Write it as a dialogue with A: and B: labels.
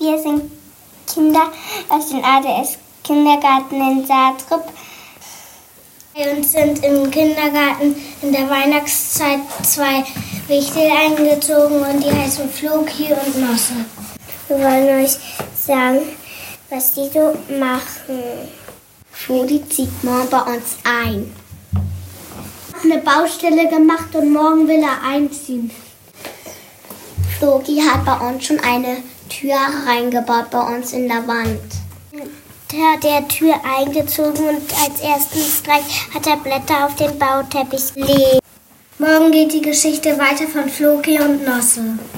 A: Wir sind Kinder aus dem ADS Kindergarten in Saartrup und sind im Kindergarten in der Weihnachtszeit zwei Wichtel eingezogen und die heißen Floki und Nosse. Wir wollen euch sagen, was die so machen.
B: Flori zieht morgen bei uns ein.
A: Eine Baustelle gemacht und morgen will er einziehen.
B: Floki hat bei uns schon eine Tür reingebaut bei uns in der Wand.
A: Hat der Tür eingezogen und als ersten Streich hat er Blätter auf den Bauteppich gelegt. Morgen geht die Geschichte weiter von Floki und Nosse.